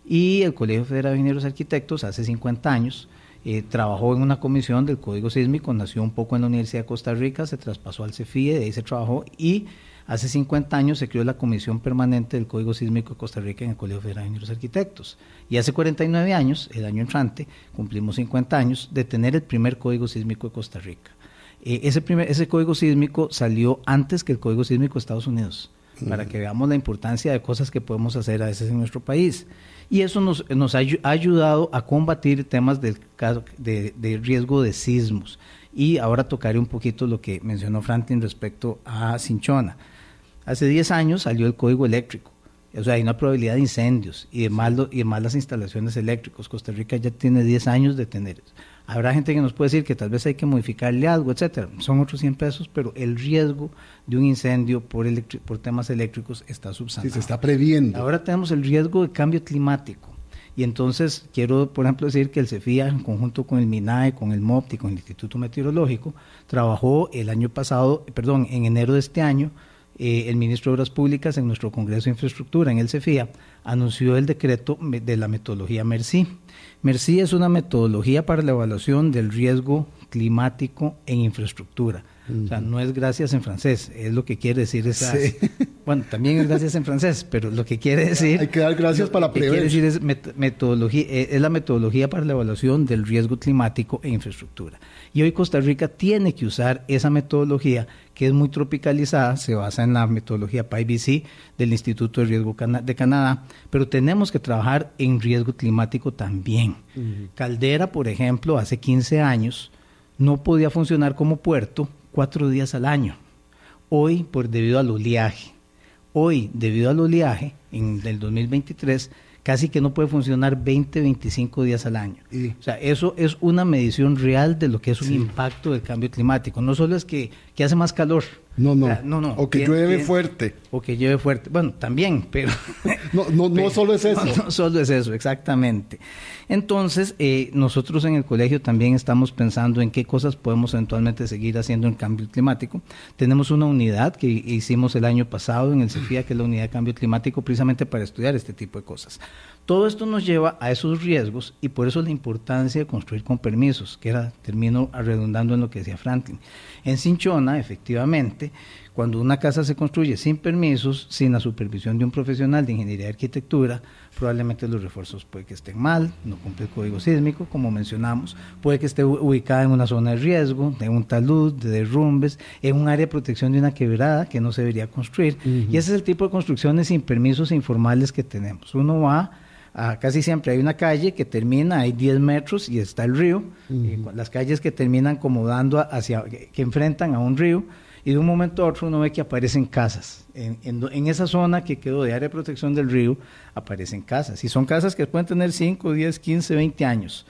y el Colegio Federal de Ingenieros Arquitectos hace 50 años eh, trabajó en una comisión del Código Sísmico, nació un poco en la Universidad de Costa Rica, se traspasó al CEFIE, de ahí se trabajó y hace 50 años se creó la Comisión Permanente del Código Sísmico de Costa Rica en el Colegio Federal de Ingenieros Arquitectos. Y hace 49 años, el año entrante, cumplimos 50 años de tener el primer Código Sísmico de Costa Rica. Eh, ese, primer, ese Código Sísmico salió antes que el Código Sísmico de Estados Unidos, para que veamos la importancia de cosas que podemos hacer a veces en nuestro país y eso nos, nos ha ayudado a combatir temas del caso de, de, riesgo de sismos. Y ahora tocaré un poquito lo que mencionó Franklin respecto a Cinchona. Hace 10 años salió el código eléctrico. O sea, hay una probabilidad de incendios y de, mal, y de malas instalaciones eléctricas. Costa Rica ya tiene 10 años de tener eso. Habrá gente que nos puede decir que tal vez hay que modificarle algo, etcétera. Son otros 100 pesos, pero el riesgo de un incendio por, por temas eléctricos está subsanado. Sí, se está previendo. Ahora tenemos el riesgo de cambio climático. Y entonces quiero, por ejemplo, decir que el CEFIA, en conjunto con el MINAE, con el MOPTI, con el Instituto Meteorológico, trabajó el año pasado, perdón, en enero de este año, eh, el ministro de Obras Públicas en nuestro Congreso de Infraestructura, en el CEFIA, anunció el decreto de la metodología MERCI. MERCI es una metodología para la evaluación del riesgo climático en infraestructura. O sea, no es gracias en francés, es lo que quiere decir esa... Bueno, también es gracias en francés, pero lo que quiere decir... Hay que dar gracias para prever. quiere decir es, metodología, eh, es la metodología para la evaluación del riesgo climático en infraestructura. Y hoy Costa Rica tiene que usar esa metodología que es muy tropicalizada, se basa en la metodología PIBC del Instituto de Riesgo de Canadá, pero tenemos que trabajar en riesgo climático también. Caldera, por ejemplo, hace 15 años no podía funcionar como puerto cuatro días al año. Hoy, por debido al oleaje, hoy, debido al oleaje, en el 2023, casi que no puede funcionar 20, 25 días al año. O sea, eso es una medición real de lo que es un impacto del cambio climático. No solo es que, que hace más calor. No, no. no, no. O que llueve fuerte. O que llueve fuerte. Bueno, también, pero... no, no, no solo es eso. No, solo es eso, exactamente. Entonces, eh, nosotros en el colegio también estamos pensando en qué cosas podemos eventualmente seguir haciendo en cambio climático. Tenemos una unidad que hicimos el año pasado en el CEFIA, que es la unidad de cambio climático, precisamente para estudiar este tipo de cosas. Todo esto nos lleva a esos riesgos y por eso la importancia de construir con permisos, que era, termino redundando en lo que decía Franklin. En Cinchona, efectivamente, cuando una casa se construye sin permisos, sin la supervisión de un profesional de ingeniería y arquitectura, probablemente los refuerzos puede que estén mal, no cumple el código sísmico, como mencionamos, puede que esté ubicada en una zona de riesgo, de un talud, de derrumbes, en un área de protección de una quebrada que no se debería construir. Y ese es el tipo de construcciones sin permisos informales que tenemos. Uno va casi siempre hay una calle que termina, hay 10 metros y está el río, las calles que terminan como dando hacia, que enfrentan a un río, y de un momento a otro uno ve que aparecen casas. En, en, esa zona que quedó de área de protección del río, aparecen casas. Y son casas que pueden tener 5, 10, 15, 20 años.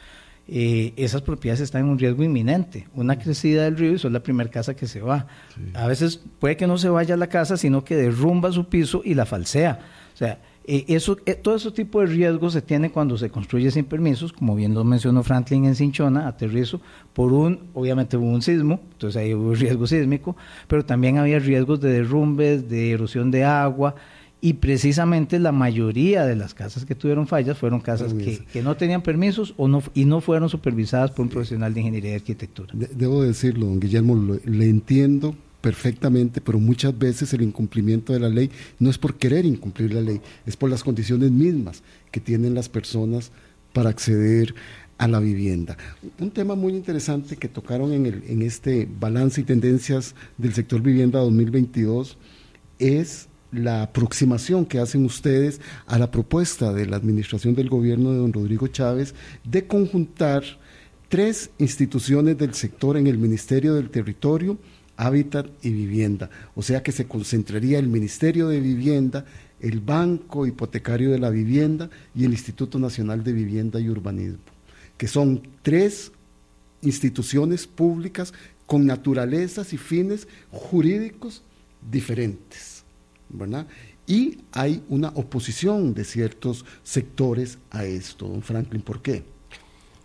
Eh, esas propiedades están en un riesgo inminente. Una crecida del río y son la primera casa que se va. A veces puede que no se vaya a la casa, sino que derrumba su piso y la falsea. O sea, eh, eso, eh, todo ese tipo de riesgos se tiene cuando se construye sin permisos, como bien lo mencionó Franklin en Cinchona, aterrizo, por un, obviamente hubo un sismo, entonces ahí hubo riesgo sísmico, pero también había riesgos de derrumbes, de erosión de agua, y precisamente la mayoría de las casas que tuvieron fallas fueron casas que, no tenían permisos o no, y no fueron supervisadas por un profesional de ingeniería y arquitectura. debo decirlo, don Guillermo, le entiendo perfectamente, pero muchas veces el incumplimiento de la ley no es por querer incumplir la ley, es por las condiciones mismas que tienen las personas para acceder a la vivienda. Un tema muy interesante que tocaron en, el, en este balance y tendencias del sector vivienda 2022 es la aproximación que hacen ustedes a la propuesta de la administración del gobierno de don Rodrigo Chávez de conjuntar tres instituciones del sector en el Ministerio del Territorio, hábitat y vivienda. O sea que se concentraría el Ministerio de Vivienda, el Banco Hipotecario de la Vivienda y el Instituto Nacional de Vivienda y Urbanismo, que son tres instituciones públicas con naturalezas y fines jurídicos diferentes. Y hay una oposición de ciertos sectores a esto, don Franklin, ¿por qué?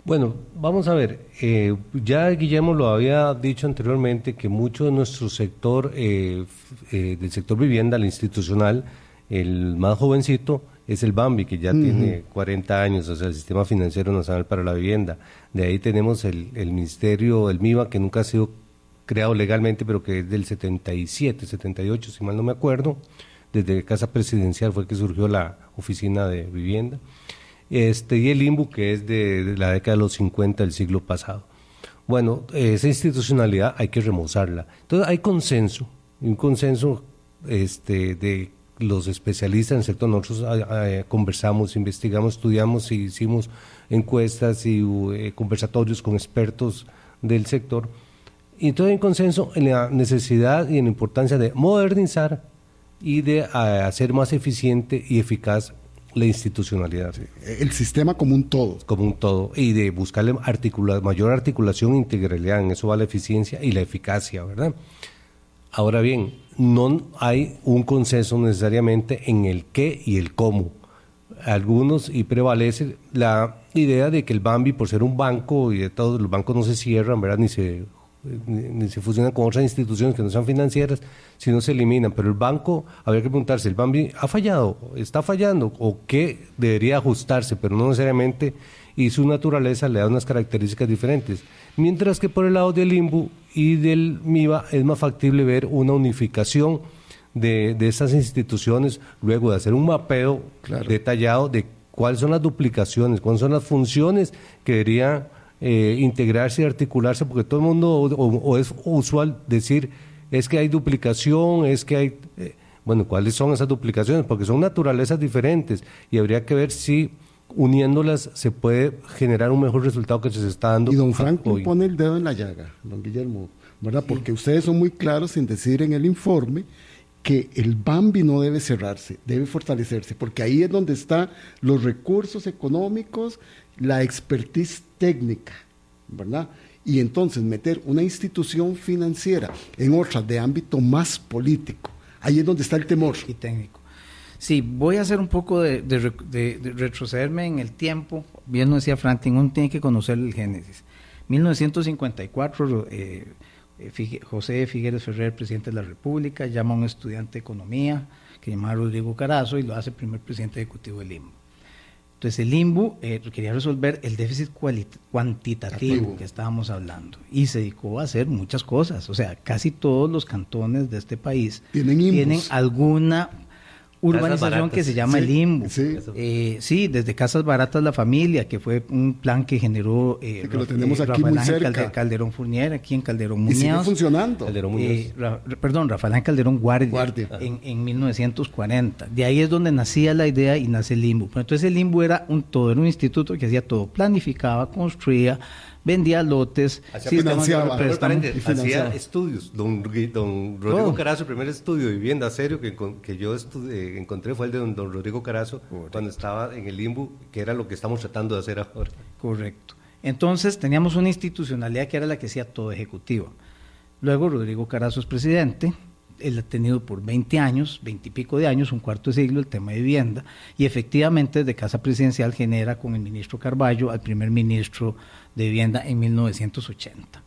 Bueno, vamos a ver, eh, ya Guillermo lo había dicho anteriormente que mucho de nuestro sector, eh, eh, del sector vivienda, el institucional, el más jovencito, es el BAMBI, que ya tiene 40 años, o sea, el Sistema Financiero Nacional para la Vivienda. De ahí tenemos el, el Ministerio, el MIVA, que nunca ha sido creado legalmente, pero que es del 77, 78, si mal no me acuerdo. Desde Casa Presidencial fue que surgió la Oficina de Vivienda este, y el IMBU, que es de, la década de los 50 del siglo pasado. Bueno, esa institucionalidad hay que remozarla. Entonces hay consenso, un consenso este, de los especialistas en el sector. Nosotros ah, ah, conversamos, investigamos, estudiamos y hicimos encuestas y eh, conversatorios con expertos del sector. Y entonces hay consenso en la necesidad y en la importancia de modernizar y de ah, hacer más eficiente y eficaz la institucionalidad. El sistema como un todo. Como un todo. Y de buscarle mayor articulación e integralidad. En eso va la eficiencia y la eficacia, ¿verdad? Ahora bien, no hay un consenso necesariamente en el qué y el cómo. Algunos, y prevalece la idea de que el Bambi, por ser un banco, y de todos los bancos no se cierran, ¿verdad? Ni se se fusionan con otras instituciones que no sean financieras, sino se eliminan. Pero el banco, habría que preguntarse, ¿el BAMBI ha fallado? ¿Está fallando? ¿O qué debería ajustarse? Pero no necesariamente, y su naturaleza le da unas características diferentes. Mientras que por el lado del IMBU y del MIBA es más factible ver una unificación de, de esas instituciones, luego de hacer un mapeo detallado de cuáles son las duplicaciones, cuáles son las funciones que deberían eh, integrarse y articularse, porque todo el mundo, o, es usual decir, es que hay duplicación, es que hay... Eh, bueno, ¿cuáles son esas duplicaciones? Porque son naturalezas diferentes y habría que ver si uniéndolas se puede generar un mejor resultado que se está dando. Y don Frank pone el dedo en la llaga, don Guillermo, ¿verdad? Porque ustedes son muy claros en decir en el informe que el Bambi no debe cerrarse, debe fortalecerse, porque ahí es donde están los recursos económicos, la expertise técnica, ¿verdad? Y entonces meter una institución financiera en otra de ámbito más político, ahí es donde está el temor. Y técnico. Sí, voy a hacer un poco de, retrocederme en el tiempo. Bien lo decía Franklin, uno tiene que conocer el génesis. 1954, eh, eh, José Figueres Ferrer, presidente de la República, llama a un estudiante de economía que llama Rodrigo Carazo y lo hace primer presidente ejecutivo del IMBO. Entonces el IMBU eh, quería resolver el déficit cuantitativo que estábamos hablando. Y se dedicó a hacer muchas cosas. O sea, casi todos los cantones de este país tienen alguna urbanización que se llama el Limbo. Eh, sí. desde Casas Baratas La Familia, que fue un plan que generó eh, que lo tenemos eh, aquí muy cerca. Calderón Fournier, aquí en Calderón Muñoz. Y sigue funcionando. Eh, perdón, Rafael Calderón Guardia, En, en, 1940. De ahí es donde nacía la idea y nace el Limbo. entonces el Limbo era un todo, era un instituto que hacía todo, planificaba, construía, vendía lotes, financiaba, hacía estudios. Don, Rodrigo oh. Carazo, el primer estudio de vivienda serio que, que yo encontré fue el de don, Rodrigo Carazo cuando estaba en el limbo, que era lo que estamos tratando de hacer ahora. Correcto. Entonces teníamos una institucionalidad que era la que hacía todo ejecutivo. Luego Rodrigo Carazo es presidente, él ha tenido por 20 años, 20 y pico de años, un cuarto de siglo, el tema de vivienda, y efectivamente desde Casa Presidencial genera con el ministro Carballo al primer ministro de vivienda en 1980.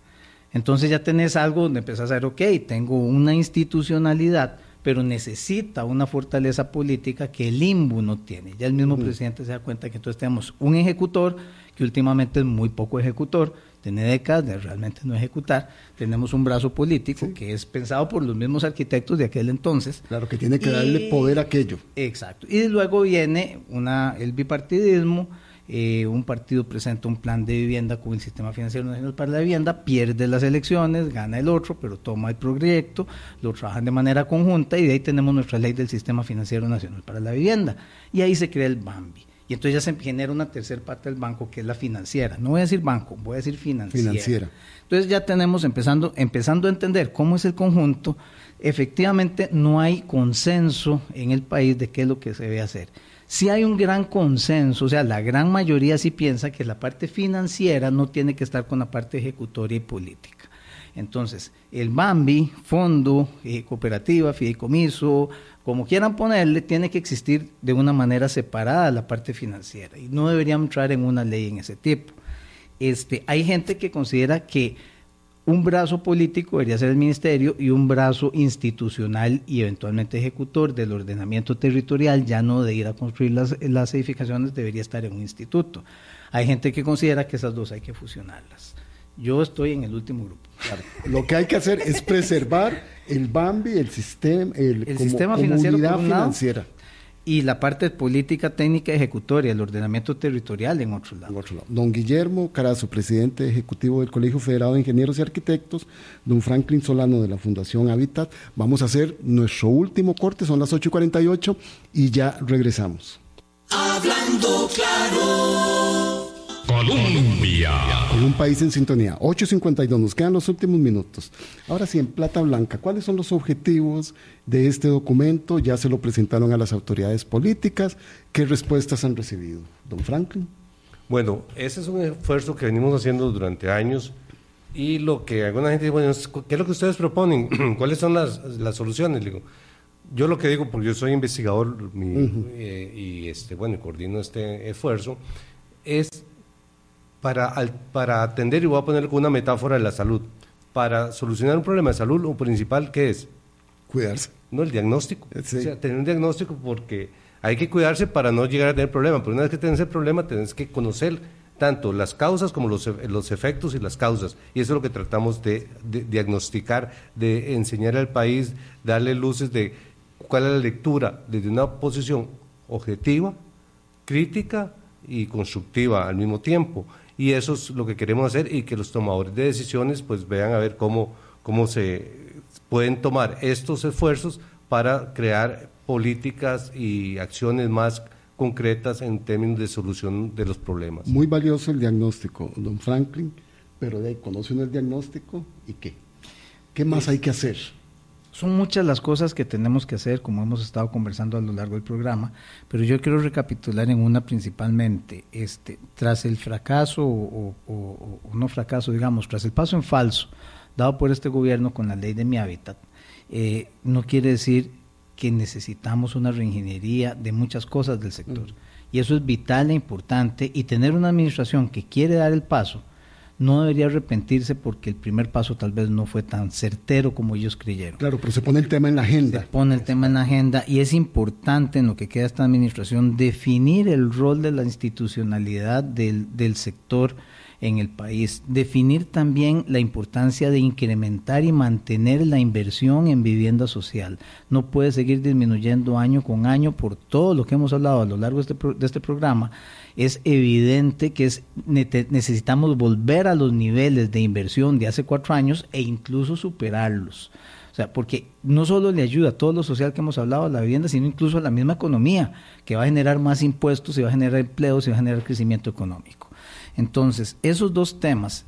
Entonces ya tenés algo donde empezás a ver, ok, tengo una institucionalidad, pero necesita una fortaleza política que el IMBU no tiene. Ya el mismo presidente se da cuenta que entonces tenemos un ejecutor que últimamente es muy poco ejecutor, tiene décadas de realmente no ejecutar. Tenemos un brazo político que es pensado por los mismos arquitectos de aquel entonces. Claro, que tiene que darle poder a aquello. Exacto. Y luego viene una, el bipartidismo. Eh, un partido presenta un plan de vivienda con el Sistema Financiero Nacional para la Vivienda, pierde las elecciones, gana el otro, pero toma el proyecto, lo trabajan de manera conjunta y de ahí tenemos nuestra ley del Sistema Financiero Nacional para la Vivienda. Y ahí se crea el BAMBI. Y entonces ya se genera una tercera parte del banco que es la financiera. No voy a decir banco, voy a decir financiera. financiera. Entonces ya tenemos empezando, empezando a entender cómo es el conjunto. Efectivamente no hay consenso en el país de qué es lo que se debe hacer. Si hay un gran consenso, o sea, la gran mayoría sí piensa que la parte financiera no tiene que estar con la parte ejecutoria y política. Entonces, el BAMBI, fondo, eh, cooperativa, fideicomiso, como quieran ponerle, tiene que existir de una manera separada la parte financiera y no deberíamos entrar en una ley en ese tipo. Este, hay gente que considera que un brazo político debería ser el ministerio y un brazo institucional y eventualmente ejecutor del ordenamiento territorial, ya no de ir a construir las, las edificaciones, debería estar en un instituto. Hay gente que considera que esas dos hay que fusionarlas. Yo estoy en el último grupo. Lo que hay que hacer es preservar el BAMBI, el sistema, el, sistema financiero financiera. Y la parte política, técnica, ejecutoria, el ordenamiento territorial en otro lado. Don Guillermo Carazo, presidente ejecutivo del Colegio Federado de Ingenieros y Arquitectos, don Franklin Solano de la Fundación Habitat. Vamos a hacer nuestro último corte, son las 8.48 y ya regresamos. Hablando claro. Colombia. Con un país en sintonía. 8.52, nos quedan los últimos minutos. Ahora sí, en Plata Blanca, ¿cuáles son los objetivos de este documento? Ya se lo presentaron a las autoridades políticas. ¿Qué respuestas han recibido? Don Franklin. Bueno, ese es un esfuerzo que venimos haciendo durante años. Y lo que alguna gente dice, bueno, ¿qué es lo que ustedes proponen? ¿Cuáles son las, soluciones? Digo, yo lo que digo, porque yo soy investigador eh, y este, bueno, coordino este esfuerzo, es para, para atender, y voy a poner una metáfora de la salud, para solucionar un problema de salud, lo principal, ¿qué es? Cuidarse. No, el diagnóstico. O sea, tener un diagnóstico porque hay que cuidarse para no llegar a tener problemas. Pero una vez que tienes el problema, tienes que conocer tanto las causas como los, los efectos y las causas. Y eso es lo que tratamos de, diagnosticar, de enseñar al país, darle luces de cuál es la lectura desde una posición objetiva, crítica y constructiva al mismo tiempo. Y eso es lo que queremos hacer y que los tomadores de decisiones pues vean a ver cómo, cómo se pueden tomar estos esfuerzos para crear políticas y acciones más concretas en términos de solución de los problemas. Muy valioso el diagnóstico, don Franklin, pero de ahí conoce el diagnóstico y qué. ¿Qué más hay que hacer? Son muchas las cosas que tenemos que hacer, como hemos estado conversando a lo largo del programa, pero yo quiero recapitular en una principalmente. Este, tras el fracaso, o, no fracaso, digamos, tras el paso en falso dado por este gobierno con la ley de mi hábitat, eh, no quiere decir que necesitamos una reingeniería de muchas cosas del sector. Mm. Y eso es vital e importante. Y tener una administración que quiere dar el paso no debería arrepentirse porque el primer paso tal vez no fue tan certero como ellos creyeron. Claro, pero se pone el tema en la agenda. Se pone el tema en la agenda y es importante en lo que queda esta administración definir el rol de la institucionalidad del, del sector en el país. Definir también la importancia de incrementar y mantener la inversión en vivienda social. No puede seguir disminuyendo año con año por todo lo que hemos hablado a lo largo de este, de este programa. Es evidente que es, necesitamos volver a los niveles de inversión de hace cuatro años e incluso superarlos. O sea, porque no solo le ayuda a todo lo social que hemos hablado a la vivienda, sino incluso a la misma economía, que va a generar más impuestos, y va a generar empleos, y va a generar crecimiento económico. Entonces, esos dos temas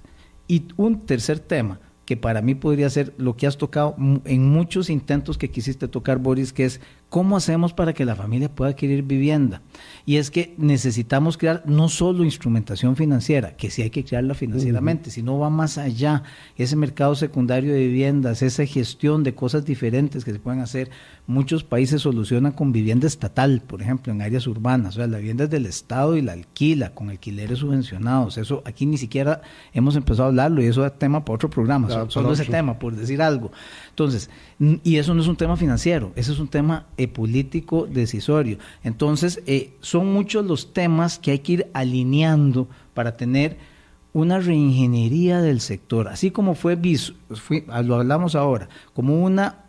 y un tercer tema que para mí podría ser lo que has tocado en muchos intentos que quisiste tocar, Boris, que es cómo hacemos para que la familia pueda adquirir vivienda. Y es que necesitamos crear no solo instrumentación financiera, que sí hay que crearla financieramente, sino va más allá, ese mercado secundario de viviendas, esa gestión de cosas diferentes que se pueden hacer. Muchos países solucionan con vivienda estatal, por ejemplo, en áreas urbanas, o sea, la vivienda es del Estado y la alquila con alquileres subvencionados. Eso aquí ni siquiera hemos empezado a hablarlo y eso es tema para otro programa, solo, ese tema, por decir algo. Entonces, y eso no es un tema financiero, ese es un tema político decisorio. Entonces, eh, son muchos los temas que hay que ir alineando para tener una reingeniería del sector, así como fue, lo hablamos ahora, como una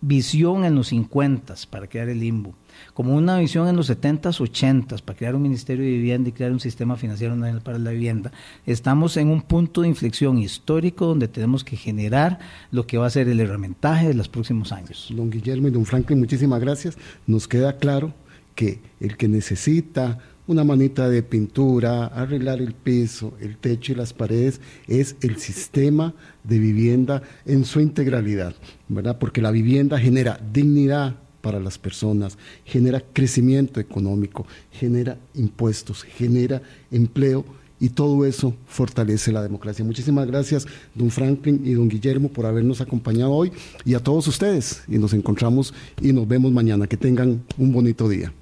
visión en los 50 para crear el limbo, como una visión en los 70s, 80s para crear un Ministerio de Vivienda y crear un sistema financiero para la vivienda. Estamos en un punto de inflexión histórico donde tenemos que generar lo que va a ser el herramientaje de los próximos años. Don Guillermo y don Franklin, muchísimas gracias. Nos queda claro que el que necesita una manita de pintura, arreglar el piso, el techo y las paredes, es el sistema de vivienda en su integralidad, ¿verdad? Porque la vivienda genera dignidad para las personas, genera crecimiento económico, genera impuestos, genera empleo y todo eso fortalece la democracia. Muchísimas gracias, don Franklin y don Guillermo, por habernos acompañado hoy y a todos ustedes. Y nos encontramos y nos vemos mañana. Que tengan un bonito día.